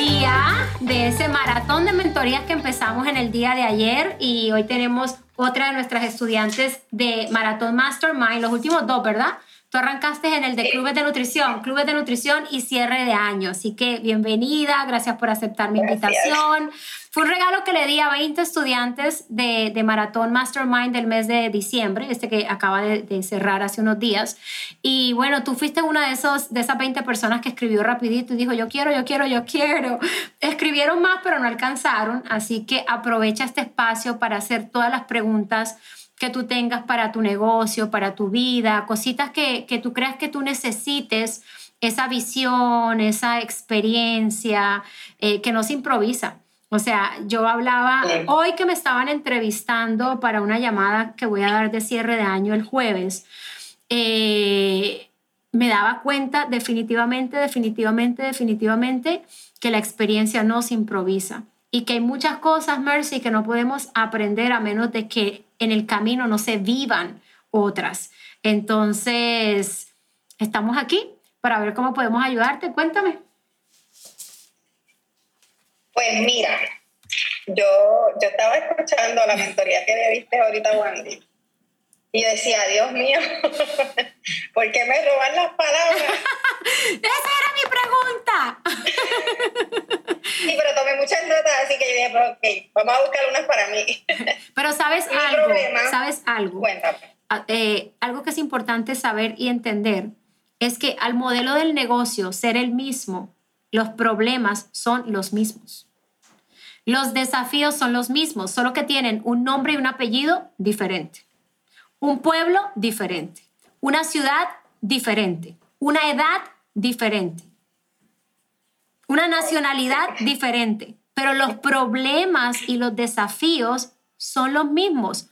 día de ese maratón de mentorías que empezamos en el día de ayer y hoy tenemos otra de nuestras estudiantes de Maratón Mastermind, los últimos dos, ¿verdad? Tú arrancaste en el de clubes de nutrición, clubes de nutrición y cierre de año. Así que bienvenida, gracias por aceptar mi invitación. Fue un regalo que le di a 20 estudiantes de, de Maratón Mastermind del mes de diciembre, este que acaba de, cerrar hace unos días. Y bueno, tú fuiste una de, esos, de esas 20 personas que escribió rapidito y dijo, yo quiero, yo quiero, yo quiero. Escribieron más, pero no alcanzaron. Así que aprovecha este espacio para hacer todas las preguntas que tú tengas para tu negocio, para tu vida, cositas que, que tú creas que tú necesites, esa visión, esa experiencia, eh, que no se improvisa. O sea, yo hablaba hoy que me estaban entrevistando para una llamada que voy a dar de cierre de año el jueves. Eh, me daba cuenta definitivamente, definitivamente, definitivamente que la experiencia no se improvisa y que hay muchas cosas, Mercy, que no podemos aprender a menos de que en el camino no se vivan otras. Entonces, estamos aquí para ver cómo podemos ayudarte. Cuéntame. Pues mira, yo, yo estaba escuchando la mentoría que le viste ahorita, Wandy, y decía, Dios mío, ¿por qué me roban las palabras? Esa era mi pregunta. sí, pero tomé muchas notas, así que yo dije, ok, vamos a buscar unas para mí. pero sabes algo, sabes algo. Cuéntame. Ah, eh, algo que es importante saber y entender es que al modelo del negocio ser el mismo, los problemas son los mismos. Los desafíos son los mismos, solo que tienen un nombre y un apellido diferente. Un pueblo diferente. Una ciudad diferente. Una edad diferente. Una nacionalidad diferente. Pero los problemas y los desafíos son los mismos.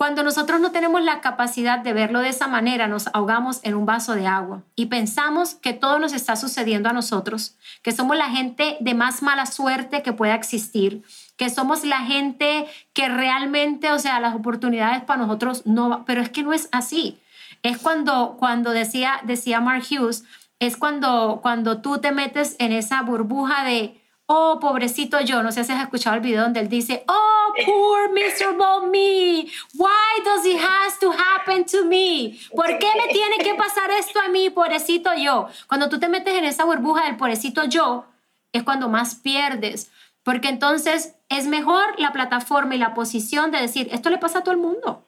Cuando nosotros no tenemos la capacidad de verlo de esa manera, nos ahogamos en un vaso de agua y pensamos que todo nos está sucediendo a nosotros, que somos la gente de más mala suerte que pueda existir, que somos la gente que realmente, o sea, las oportunidades para nosotros no, pero es que no es así. Es cuando, cuando decía, decía Mark Hughes, es cuando, cuando tú te metes en esa burbuja de, oh, pobrecito yo, no sé si has escuchado el video donde él dice, oh, poor miserable me, why does it has to happen to me? ¿Por qué me tiene que pasar esto a mí, pobrecito yo? Cuando tú te metes en esa burbuja del pobrecito yo, es cuando más pierdes, porque entonces es mejor la plataforma y la posición de decir, esto le pasa a todo el mundo.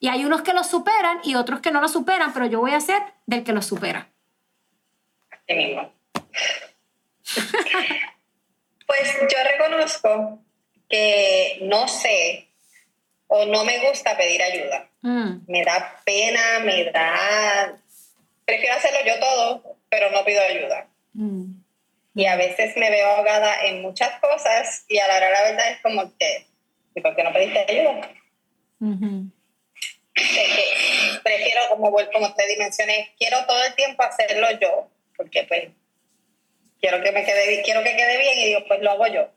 Y hay unos que lo superan y otros que no lo superan, pero yo voy a ser del que lo supera. mismo. Pues yo reconozco que no sé o no me gusta pedir ayuda. Mm. Me da pena, me da... Prefiero hacerlo yo todo, pero no pido ayuda. Mm. Y a veces me veo ahogada en muchas cosas y a la hora la verdad es como que, ¿y por qué no pediste ayuda? prefiero, como, como te dimensioné, quiero todo el tiempo hacerlo yo, porque pues quiero que me quede quiero que quede bien y digo, pues lo hago yo.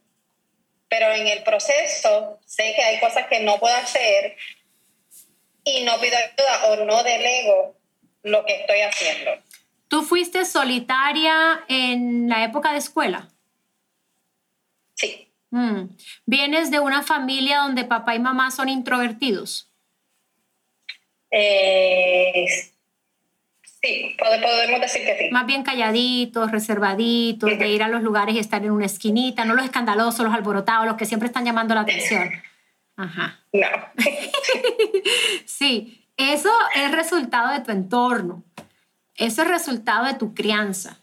Pero en el proceso sé que hay cosas que no puedo hacer y no pido ayuda o no delego lo que estoy haciendo. ¿Tú fuiste solitaria en la época de escuela? Sí. Mm. ¿Vienes de una familia donde papá y mamá son introvertidos? Eh, Sí, podemos decir que sí. Más bien calladitos, reservaditos, de ir a los lugares y estar en una esquinita, no los escandalosos, los alborotados, los que siempre están llamando la atención. Ajá. No. sí, eso es resultado de tu entorno. Eso es resultado de tu crianza.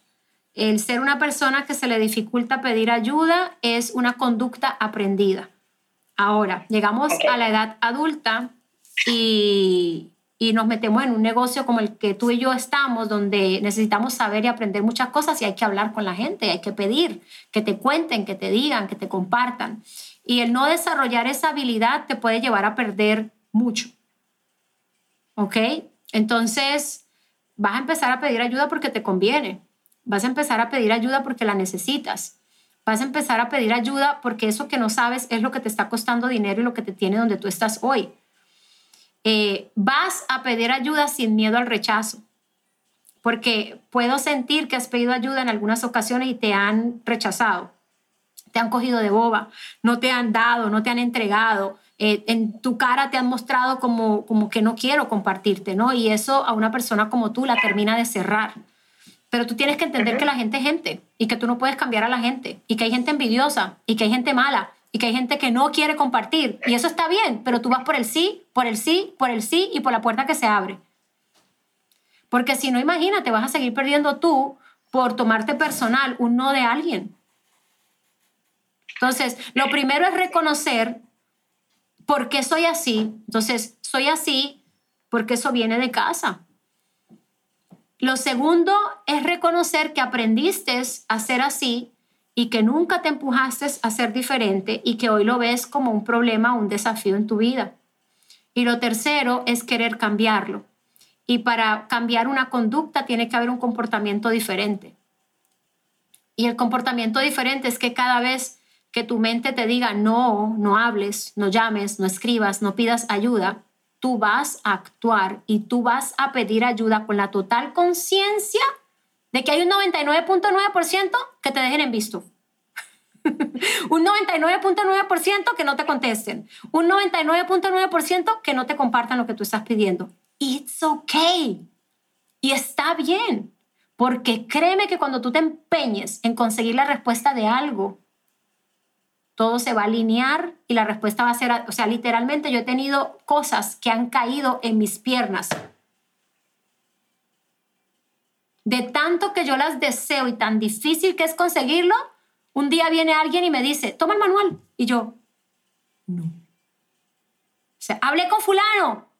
El ser una persona que se le dificulta pedir ayuda es una conducta aprendida. Ahora, llegamos a la edad adulta y y nos metemos en un negocio como el que tú y yo estamos, donde necesitamos saber y aprender muchas cosas y hay que hablar con la gente, hay que pedir que te cuenten, que te digan, que te compartan. Y el no desarrollar esa habilidad te puede llevar a perder mucho. ¿Ok? Entonces, vas a empezar a pedir ayuda porque te conviene. Vas a empezar a pedir ayuda porque la necesitas. Vas a empezar a pedir ayuda porque eso que no sabes es lo que te está costando dinero y lo que te tiene donde tú estás hoy. Eh, vas a pedir ayuda sin miedo al rechazo. porque puedo sentir que has pedido ayuda en algunas ocasiones y te han rechazado, te han cogido de boba, no te han dado, no te han entregado, eh, en tu cara te han mostrado como, como que no quiero compartirte, ¿no? Y eso a una persona como tú la termina de cerrar. Pero tú tienes que entender que la gente es gente y que tú no puedes cambiar a la gente y que hay gente envidiosa y que hay gente mala y que hay gente que no quiere compartir. Y eso está bien, pero tú vas por el sí, por el sí, por el sí y por la puerta que se abre. Porque si no, imagínate, vas a seguir perdiendo tú por tomarte personal un no de alguien. Entonces, lo primero es reconocer por qué soy así. Entonces, soy así porque eso viene de casa. Lo segundo es reconocer que aprendiste a ser así y que nunca te empujaste a ser diferente y que hoy lo ves como un problema, un desafío en tu vida. Y lo tercero es querer cambiarlo. Y para cambiar una conducta tiene que haber un comportamiento diferente. Y el comportamiento diferente es que cada vez que tu mente te diga no, no hables, no llames, no escribas, no pidas ayuda, tú vas a actuar y tú vas a pedir ayuda con la total conciencia de que hay un 99.9% que te dejen en visto. un 99.9% que no te contesten. Un 99.9% que no te compartan lo que tú estás pidiendo. It's okay. Y está bien. Porque créeme que cuando tú te empeñes en conseguir la respuesta de algo, todo se va a alinear y la respuesta va a ser, o sea, literalmente yo he tenido cosas que han caído en mis piernas. De tanto que yo las deseo y tan difícil que es conseguirlo, un día viene alguien y me dice, toma el manual. Y yo, no. O sea, hablé con fulano,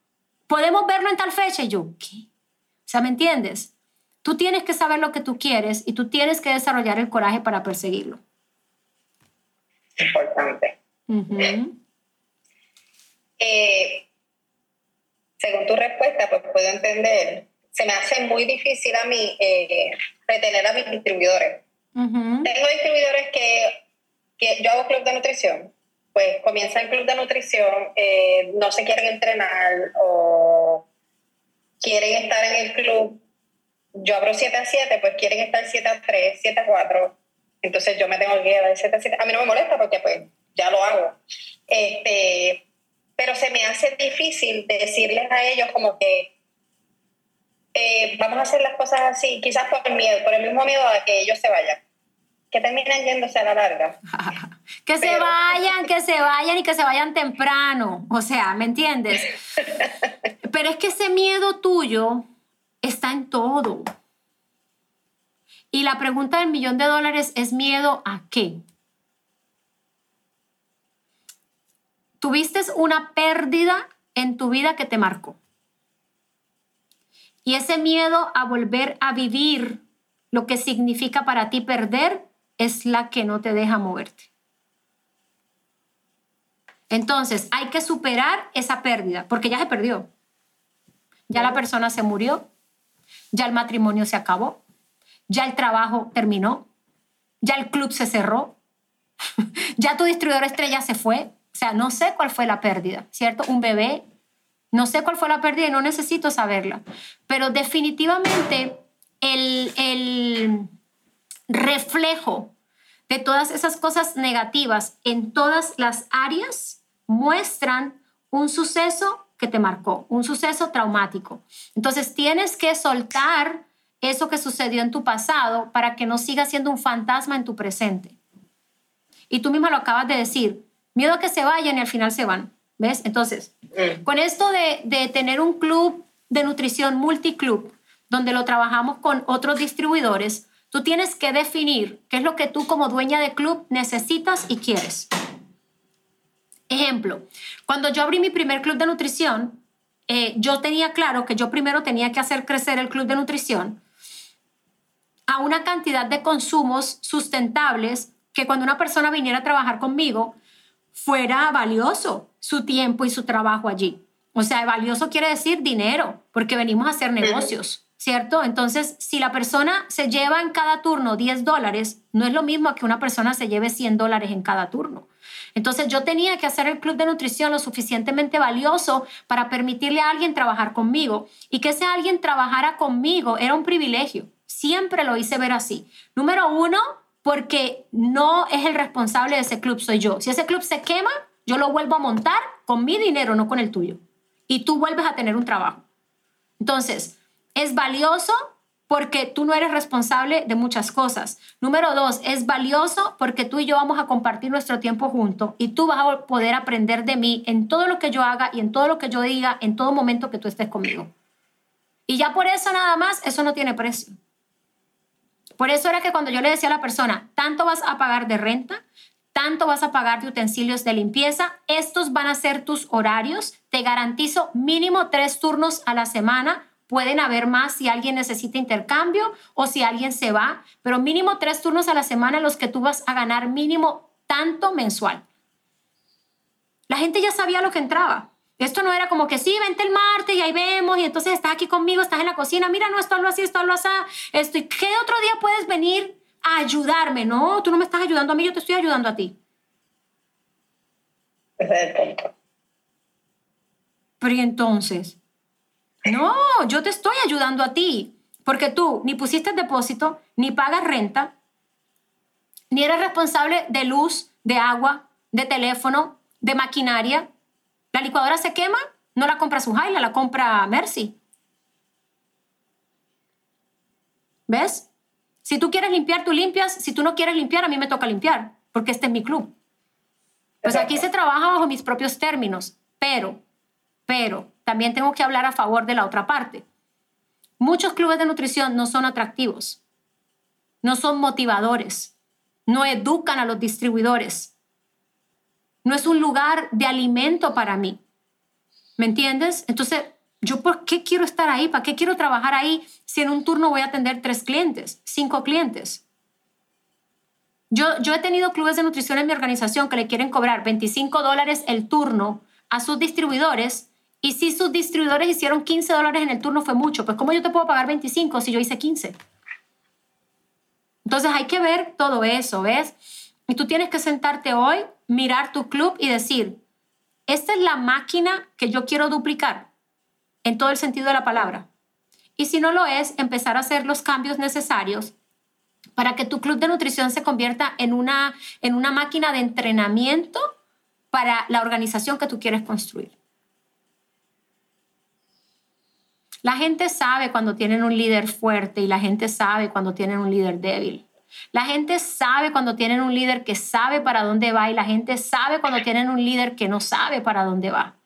podemos verlo en tal fecha. Y yo, ¿qué? O sea, ¿me entiendes? Tú tienes que saber lo que tú quieres y tú tienes que desarrollar el coraje para perseguirlo importante. Eh, según tu respuesta, pues puedo entender, se me hace muy difícil a mí eh, retener a mis distribuidores. Tengo distribuidores que, que, yo hago club de nutrición, pues comienza el club de nutrición, eh, no se quieren entrenar o quieren estar en el club. Yo abro 7 a 7, pues quieren estar 7 a 3, 7 a 4 entonces yo me tengo que dar ese A mí no me molesta porque pues ya lo hago. Este, pero se me hace difícil decirles a ellos como que eh, vamos a hacer las cosas así, quizás por el miedo, por el mismo miedo a que ellos se vayan. Que terminen yéndose a la larga. que se vayan, que se vayan y que se vayan temprano. O sea, ¿me entiendes? pero es que ese miedo tuyo está en todo. Y la pregunta del millón de dólares es miedo a qué? Tuviste una pérdida en tu vida que te marcó. Y ese miedo a volver a vivir lo que significa para ti perder es la que no te deja moverte. Entonces, hay que superar esa pérdida, porque ya se perdió. Ya la persona se murió, ya el matrimonio se acabó, ya el trabajo terminó, ya el club se cerró, ya tu distribuidor estrella se fue. O sea, no sé cuál fue la pérdida, ¿cierto? Un bebé, no sé cuál fue la pérdida y no necesito saberla. Pero definitivamente el, el reflejo de todas esas cosas negativas en todas las áreas muestran un suceso que te marcó, un suceso traumático. Entonces tienes que soltar eso que sucedió en tu pasado para que no siga siendo un fantasma en tu presente. Y tú misma lo acabas de decir, miedo a que se vayan y al final se van. ¿Ves? Entonces, mm. con esto de, de tener un club de nutrición multiclub, donde lo trabajamos con otros distribuidores, tú tienes que definir qué es lo que tú como dueña de club necesitas y quieres. Ejemplo, cuando yo abrí mi primer club de nutrición, eh, yo tenía claro que yo primero tenía que hacer crecer el club de nutrición a una cantidad de consumos sustentables que cuando una persona viniera a trabajar conmigo fuera valioso su tiempo y su trabajo allí. O sea, valioso quiere decir dinero, porque venimos a hacer negocios, ¿cierto? Entonces, si la persona se lleva en cada turno 10 dólares, no es lo mismo que una persona se lleve 100 dólares en cada turno. Entonces yo tenía que hacer el club de nutrición lo suficientemente valioso para permitirle a alguien trabajar conmigo. Y que ese alguien trabajara conmigo era un privilegio. Siempre lo hice ver así. Número uno, porque no es el responsable de ese club, soy yo. Si ese club se quema, yo lo vuelvo a montar con mi dinero, no con el tuyo. Y tú vuelves a tener un trabajo. Entonces, es valioso porque tú no eres responsable de muchas cosas. Número dos, es valioso porque tú y yo vamos a compartir nuestro tiempo juntos y tú vas a poder aprender de mí en todo lo que yo haga y en todo lo que yo diga, en todo momento que tú estés conmigo. Y ya por eso nada más, eso no tiene precio. Por eso era que cuando yo le decía a la persona, tanto vas a pagar de renta, tanto vas a pagar de utensilios de limpieza, estos van a ser tus horarios, te garantizo mínimo tres turnos a la semana Pueden haber más si alguien necesita intercambio o si alguien se va, pero mínimo tres turnos a la semana los que tú vas a ganar mínimo tanto mensual. La gente ya sabía lo que entraba. Esto no era como que sí, vente el martes y ahí vemos y entonces estás aquí conmigo, estás en la cocina, mira, no, esto lo así, esto lo así, esto, ¿y qué otro día puedes venir a ayudarme? No, tú no me estás ayudando a mí, yo te estoy ayudando a ti. Pero y entonces, no, yo te estoy ayudando a ti, porque tú ni pusiste depósito, ni pagas renta, ni eres responsable de luz, de agua, de teléfono, de maquinaria. La licuadora se quema, no la compra Sujaila, la compra Mercy. ¿Ves? Si tú quieres limpiar, tú limpias. Si tú no quieres limpiar, a mí me toca limpiar, porque este es mi club. Pues aquí se trabaja bajo mis propios términos, pero, pero, también tengo que hablar a favor de la otra parte. Muchos clubes de nutrición no son atractivos, no son motivadores, no educan a los distribuidores, no es un lugar de alimento para mí. ¿Me entiendes? Entonces, ¿yo por qué quiero estar ahí? ¿Para qué quiero trabajar ahí si en un turno voy a atender tres clientes, cinco clientes? Yo, yo he tenido clubes de nutrición en mi organización que le quieren cobrar 25 dólares el turno a sus distribuidores y si sus distribuidores hicieron 15 dólares en el turno fue mucho, pues ¿cómo yo te puedo pagar 25 si yo hice 15? Entonces hay que ver todo eso, ¿ves? Y tú tienes que sentarte hoy, mirar tu club y decir, esta es la máquina que yo quiero duplicar en todo el sentido de la palabra. Y si no lo es, empezar a hacer los cambios necesarios para que tu club de nutrición se convierta en una, en una máquina de entrenamiento para la organización que tú quieres construir. La gente sabe cuando tienen un líder fuerte y la gente sabe cuando tienen un líder débil. La gente sabe cuando tienen un líder que sabe para dónde va y la gente sabe cuando tienen un líder que no sabe para dónde va.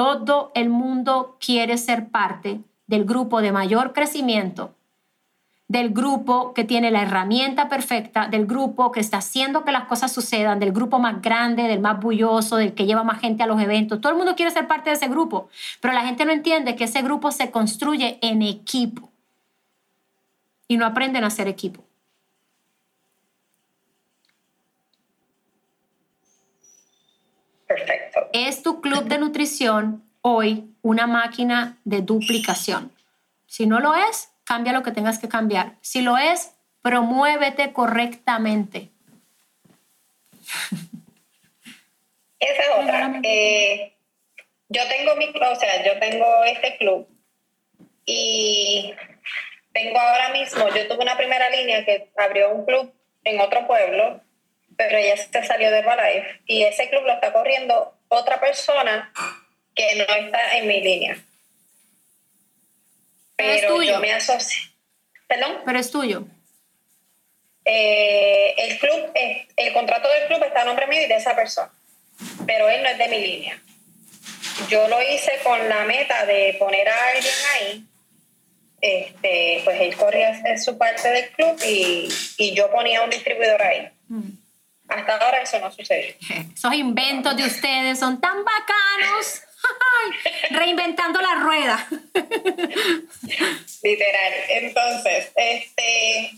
Todo el mundo quiere ser parte del grupo de mayor crecimiento del grupo que tiene la herramienta perfecta, del grupo que está haciendo que las cosas sucedan, del grupo más grande, del más bulloso, del que lleva más gente a los eventos. Todo el mundo quiere ser parte de ese grupo, pero la gente no entiende que ese grupo se construye en equipo y no aprenden a ser equipo. Es tu club de nutrición hoy una máquina de duplicación. Si no lo es, cambia lo que tengas que cambiar. Si lo es, promuévete correctamente. Esa es otra. Eh, yo tengo mi, o sea, yo tengo este club y tengo ahora mismo, yo tuve una primera línea que abrió un club en otro pueblo, pero ella se salió de Herbalife y ese club lo está corriendo otra persona que no está en mi línea pero yo me asocio. ¿Perdón? Pero es tuyo. Eh, el club, el contrato del club está a nombre mío y de esa persona, pero él no es de mi línea. Yo lo hice con la meta de poner a alguien ahí. Este, pues él corría su parte del club y, y yo ponía un distribuidor ahí. Mm. Hasta ahora eso no sucede. Esos inventos de ustedes son tan bacanos. Reinventando la rueda. Literal. Entonces, este,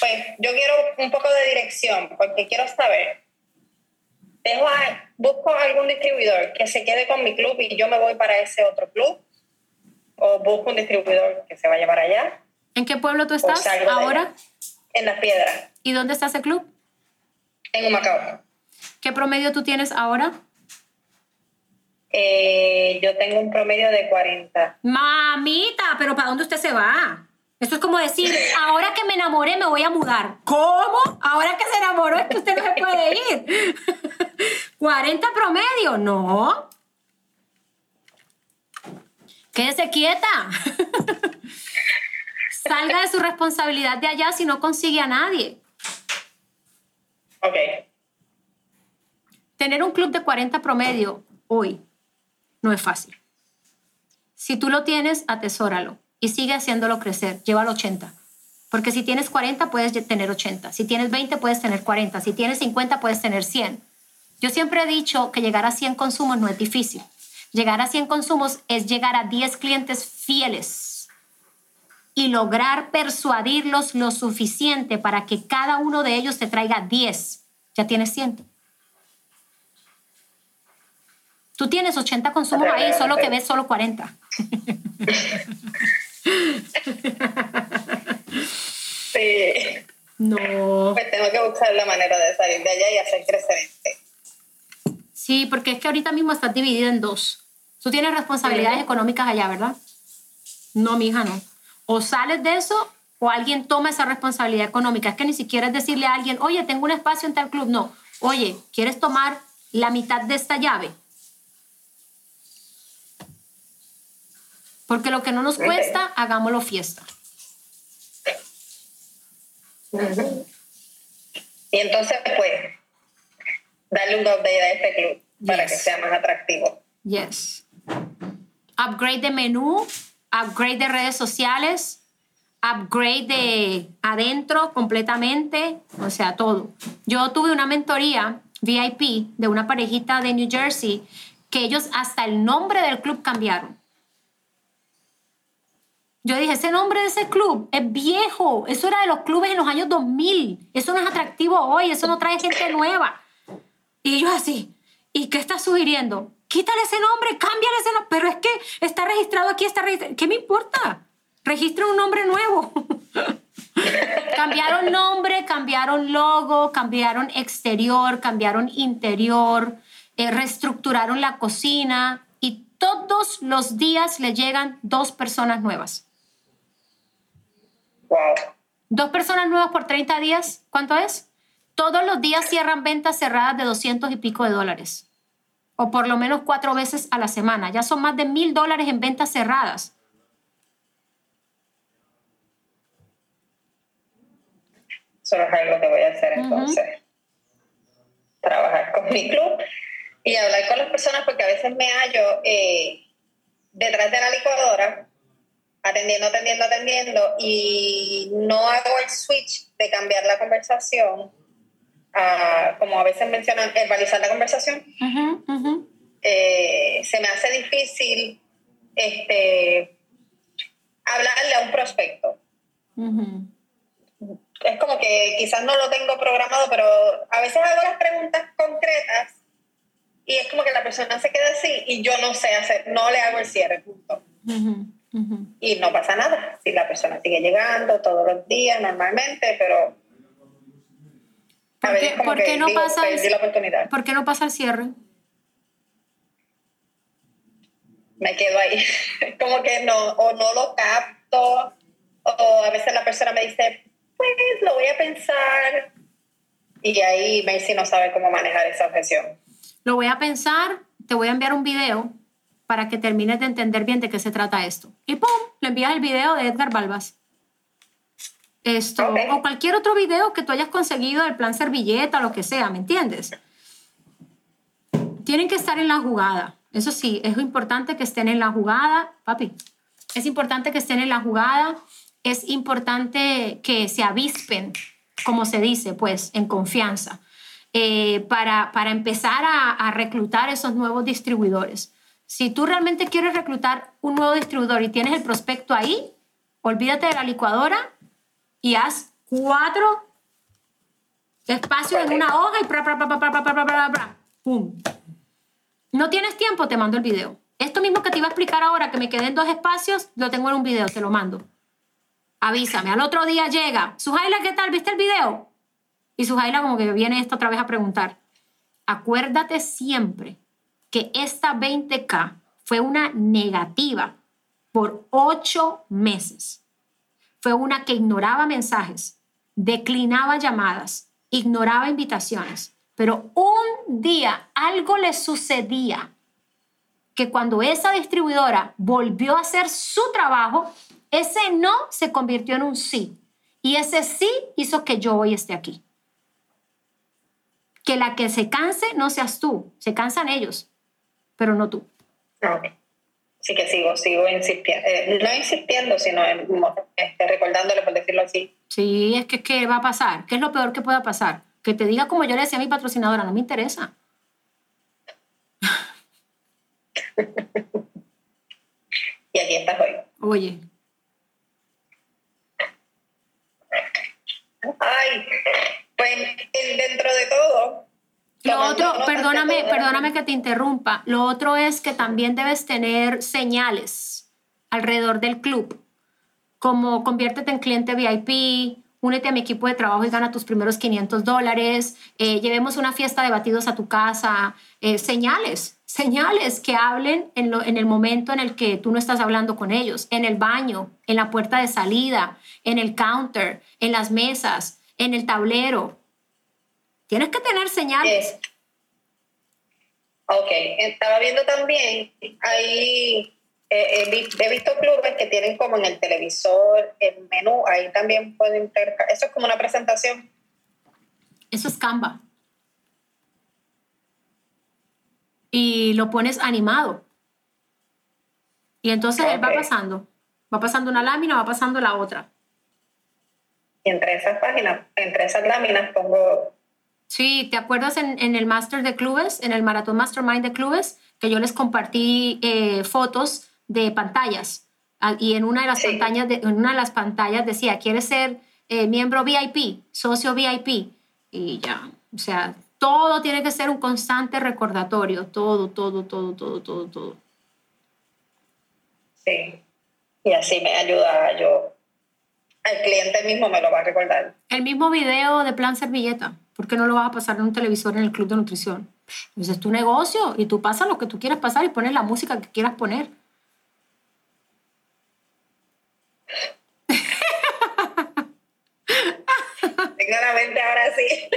pues yo quiero un poco de dirección porque quiero saber, dejo busco algún distribuidor que se quede con mi club y yo me voy para ese otro club o busco un distribuidor que se vaya para allá. ¿En qué pueblo tú estás ahora? En Las Piedras. ¿Y dónde está ese club? En Humacao. ¿Qué promedio tú tienes ahora? Eh, yo tengo un promedio de 40. Mamita, pero ¿para dónde usted se va? Eso es como decir, ahora que me enamoré me voy a mudar. ¿Cómo? Ahora que se enamoró es que usted no se puede ir. 40 promedio, no. Quédese quieta. Salga de su responsabilidad de allá si no consigue a nadie. Ok. Tener un club de 40 promedio hoy no es fácil. Si tú lo tienes, atesóralo y sigue haciéndolo crecer. Llévalo 80. Porque si tienes 40, puedes tener 80. Si tienes 20, puedes tener 40. Si tienes 50, puedes tener 100. Yo siempre he dicho que llegar a 100 consumos no es difícil. Llegar a 100 consumos es llegar a 10 clientes fieles y lograr persuadirlos lo suficiente para que cada uno de ellos te traiga 10. Ya tienes 100. Tú tienes 80 consumos ahí, solo que ves solo 40. Sí. No. Pues tengo que buscar la manera de salir de allá y hacer crecer este. Sí, porque es que ahorita mismo estás dividida en dos. Tú tienes responsabilidades económicas allá, ¿verdad? No, mi hija, no. O sales de eso o alguien toma esa responsabilidad económica. Es que ni siquiera es decirle a alguien, oye, tengo un espacio en tal club. No. Oye, ¿quieres tomar la mitad de esta llave? Porque lo que no nos cuesta, hagámoslo fiesta. Y entonces, pues, darle un update a este club para que sea más atractivo. Yes. Upgrade de menú, upgrade de redes sociales, upgrade de adentro completamente, o sea, todo. Yo tuve una mentoría VIP de una parejita de New Jersey que ellos hasta el nombre del club cambiaron. Yo dije, ese nombre de ese club es viejo. Eso era de los clubes en los años 2000. Eso no es atractivo hoy. Eso no trae gente nueva. Y yo así. ¿Y qué estás sugiriendo? Quítale ese nombre, cámbiale ese nombre. Pero es que está registrado aquí, está registrado. ¿Qué me importa? Registra un nombre nuevo. cambiaron nombre, cambiaron logo, cambiaron exterior, cambiaron interior, eh, reestructuraron la cocina y todos los días le llegan dos personas nuevas. Dos personas nuevas por 30 días, ¿cuánto es? Todos los días cierran ventas cerradas de 200 y pico de dólares. O por lo menos cuatro veces a la semana. Ya son más de mil dólares en ventas cerradas. Eso es algo que voy a hacer entonces. Trabajar con mi club y hablar con las personas porque a veces me hallo eh, detrás de la licuadora atendiendo, atendiendo, atendiendo y no hago el switch de cambiar la conversación, como a veces mencionan, verbalizar la conversación, eh, se me hace difícil este, hablarle a un prospecto. Es como que quizás no lo tengo programado, pero a veces hago las preguntas concretas y es como que la persona se queda así y yo no sé hacer, no le hago el cierre, punto. Y no pasa nada si la persona sigue llegando todos los días normalmente, pero ¿Por qué, ¿por qué no pasa el, la. ¿Por qué no pasa el cierre? Me quedo ahí. como que no, o no lo capto, o a veces la persona me dice, pues lo voy a pensar. Y ahí Messi no sabe cómo manejar esa objeción. Lo voy a pensar, te voy a enviar un video para que termines de entender bien de qué se trata esto. Y ¡pum! Le envías el video de Edgar Balbas. Esto, o cualquier otro video que tú hayas conseguido del plan servilleta, lo que sea, ¿me entiendes? Tienen que estar en la jugada. Eso sí, es importante que estén en la jugada, papi. Es importante que estén en la jugada. Es importante que se avispen, como se dice, pues, en confianza, eh, para, para empezar a, a reclutar esos nuevos distribuidores. Si tú realmente quieres reclutar un nuevo distribuidor y tienes el prospecto ahí, olvídate de la licuadora y haz cuatro espacios en una hoja y pra, pra, pra, ¡Pum! No tienes tiempo, te mando el video. Esto mismo que te iba a explicar ahora, que me quedé en dos espacios, lo tengo en un video, te lo mando. Avísame. Al otro día llega. Sujaila, ¿qué tal? ¿Viste el video? Y Sujaila como que viene esto otra vez a preguntar. acuérdate siempre que esta 20K fue una negativa por ocho meses. Fue una que ignoraba mensajes, declinaba llamadas, ignoraba invitaciones. Pero un día algo le sucedía que cuando esa distribuidora volvió a hacer su trabajo, ese no se convirtió en un sí. Y ese sí hizo que yo hoy esté aquí. Que la que se canse no seas tú, se cansan ellos, pero no tú. Sí que sigo, sigo insistiendo, eh, no insistiendo, sino este, recordándole, por decirlo así. Sí, es que ¿qué va a pasar? ¿Qué es lo peor que pueda pasar? Que te diga como yo le decía a mi patrocinadora, no me interesa. y aquí estás hoy. Oye. Ay, pues dentro de todo. Lo otro, perdóname, perdóname que te interrumpa. Lo otro es que también debes tener señales alrededor del club, como conviértete en cliente VIP, únete a mi equipo de trabajo y gana tus primeros 500 dólares, eh, llevemos una fiesta de batidos a tu casa, eh, señales, señales que hablen en, en el momento en el que tú no estás hablando con ellos, en el baño, en la puerta de salida, en el counter, en las mesas, en el tablero. Tienes que tener señales. Ok, estaba viendo también, hay, eh, he visto clubes que tienen como en el televisor, el menú, ahí también pueden Eso es como una presentación. Eso es Canva. Y lo pones animado. Y entonces va pasando. Va pasando una lámina, va pasando la otra. Y entre esas páginas, entre esas láminas pongo... Sí, ¿te acuerdas en, en el Master de Clubes, en el Maratón Mastermind de Clubes, que yo les compartí eh, fotos de pantallas? Ah, y en una de las, pantallas, de, en una de las pantallas decía, ¿quieres ser eh, miembro VIP, socio VIP? Y ya, o sea, todo tiene que ser un constante recordatorio, todo, todo, todo, todo, todo, todo. Sí, y así me ayuda yo el cliente mismo me lo va a recordar. El mismo video de plan servilleta, ¿por qué no lo vas a pasar en un televisor en el club de nutrición? Pues es tu negocio y tú pasas lo que tú quieras pasar y pones la música que quieras poner. Tengo la mente ahora sí.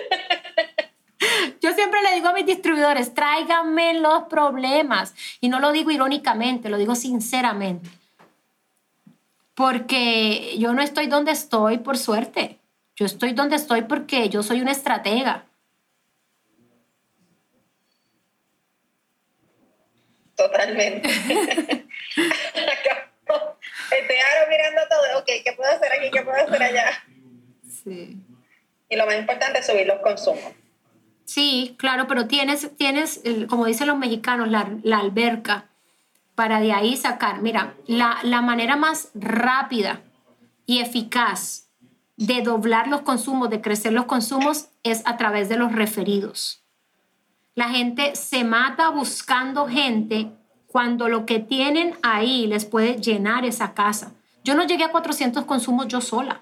Yo siempre le digo a mis distribuidores, tráiganme los problemas. Y no lo digo irónicamente, lo digo sinceramente porque yo no estoy donde estoy por suerte. Yo estoy donde estoy porque yo soy una estratega. Totalmente. Estoy ahora mirando todo, ok, ¿qué puedo hacer aquí? ¿Qué puedo hacer allá? Sí. Y lo más importante es subir los consumos. Sí, claro, pero tienes, tienes como dicen los mexicanos, la, la alberca para de ahí sacar. Mira, la, la manera más rápida y eficaz de doblar los consumos, de crecer los consumos, es a través de los referidos. La gente se mata buscando gente cuando lo que tienen ahí les puede llenar esa casa. Yo no llegué a 400 consumos yo sola.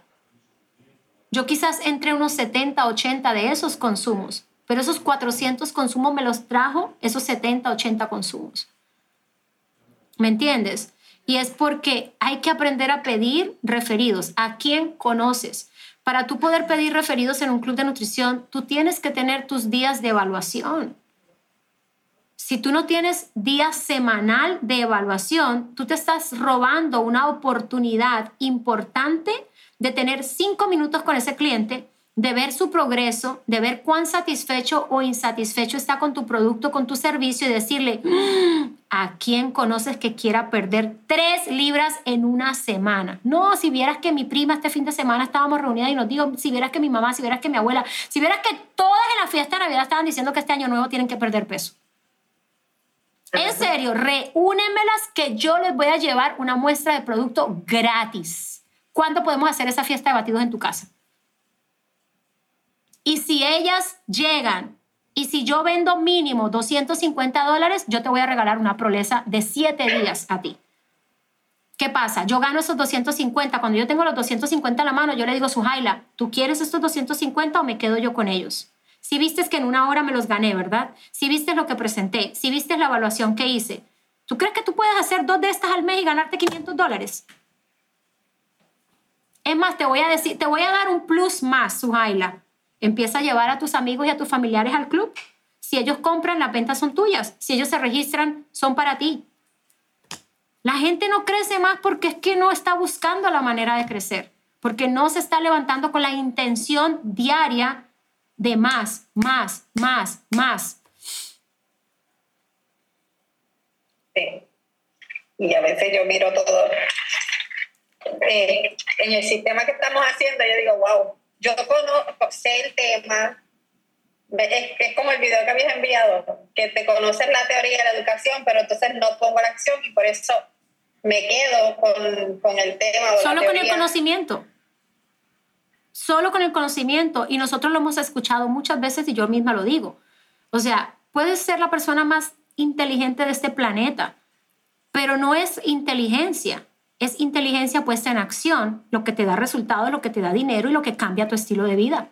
Yo quizás entre unos 70, 80 de esos consumos, pero esos 400 consumos me los trajo esos 70, 80 consumos. ¿Me entiendes? Y es porque hay que aprender a pedir referidos. ¿A quién conoces? Para tú poder pedir referidos en un club de nutrición, tú tienes que tener tus días de evaluación. Si tú no tienes día semanal de evaluación, tú te estás robando una oportunidad importante de tener cinco minutos con ese cliente de ver su progreso, de ver cuán satisfecho o insatisfecho está con tu producto, con tu servicio y decirle, mm, ¿a quién conoces que quiera perder tres libras en una semana? No, si vieras que mi prima este fin de semana estábamos reunidas y nos dijo, si vieras que mi mamá, si vieras que mi abuela, si vieras que todas en la fiesta de Navidad estaban diciendo que este año nuevo tienen que perder peso. En serio, reúnemelas que yo les voy a llevar una muestra de producto gratis. ¿Cuándo podemos hacer esa fiesta de batidos en tu casa? Y si ellas llegan y si yo vendo mínimo 250 dólares, yo te voy a regalar una proleza de 7 días a ti. ¿Qué pasa? Yo gano esos 250. Cuando yo tengo los 250 en la mano, yo le digo Suhaila, ¿tú quieres estos 250 o me quedo yo con ellos? Si viste que en una hora me los gané, ¿verdad? Si viste lo que presenté, si viste la evaluación que hice, ¿tú crees que tú puedes hacer dos de estas al mes y ganarte 500 dólares? Es más, te voy a decir, te voy a dar un plus más, Suhaila. Empieza a llevar a tus amigos y a tus familiares al club. Si ellos compran, las ventas son tuyas. Si ellos se registran, son para ti. La gente no crece más porque es que no está buscando la manera de crecer, porque no se está levantando con la intención diaria de más, más, más, más. Sí. Y a veces yo miro todo eh, en el sistema que estamos haciendo, yo digo, wow, yo conozco, sé el tema, es, es, como el video que habías enviado, que te conoces la teoría de la educación, pero entonces no pongo la acción y por eso me quedo con, con el tema. Solo con el conocimiento. Solo con el conocimiento. Y nosotros lo hemos escuchado muchas veces y yo misma lo digo. O sea, puedes ser la persona más inteligente de este planeta, pero no es inteligencia es inteligencia puesta en acción, lo que te da resultado, lo que te da dinero y lo que cambia tu estilo de vida.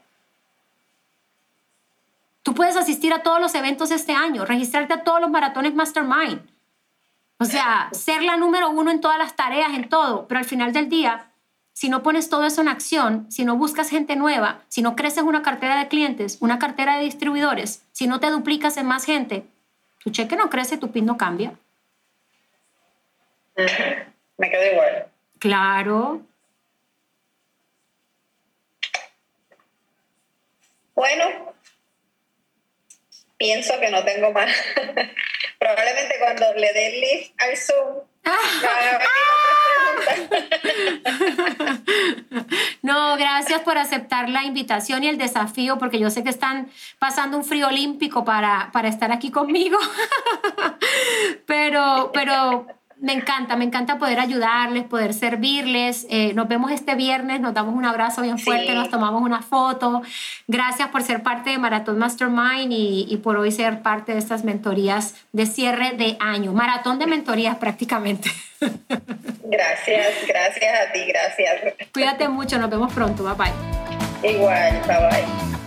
Tú puedes asistir a todos los eventos este año, registrarte a todos los maratones Mastermind. O sea, ser la número uno en todas las tareas, en todo. Pero al final del día, si no pones todo eso en acción, si no buscas gente nueva, si no creces una cartera de clientes, una cartera de distribuidores, si no te duplicas en más gente, tu cheque no crece, tu PIN no cambia me quedo igual. Claro. Bueno, pienso que no tengo más. Probablemente cuando le dé el list al Zoom, no, gracias por aceptar la invitación y el desafío, porque yo sé que están pasando un frío olímpico para, para estar aquí conmigo. pero, pero me encanta, me encanta poder ayudarles, poder servirles. Eh, nos vemos este viernes, nos damos un abrazo bien fuerte, nos tomamos una foto. Gracias por ser parte de Maratón Mastermind y, y, por hoy ser parte de estas mentorías de cierre de año. Maratón de mentorías prácticamente. Gracias, gracias a ti, gracias. Cuídate mucho, nos vemos pronto, bye bye. Igual, bye bye.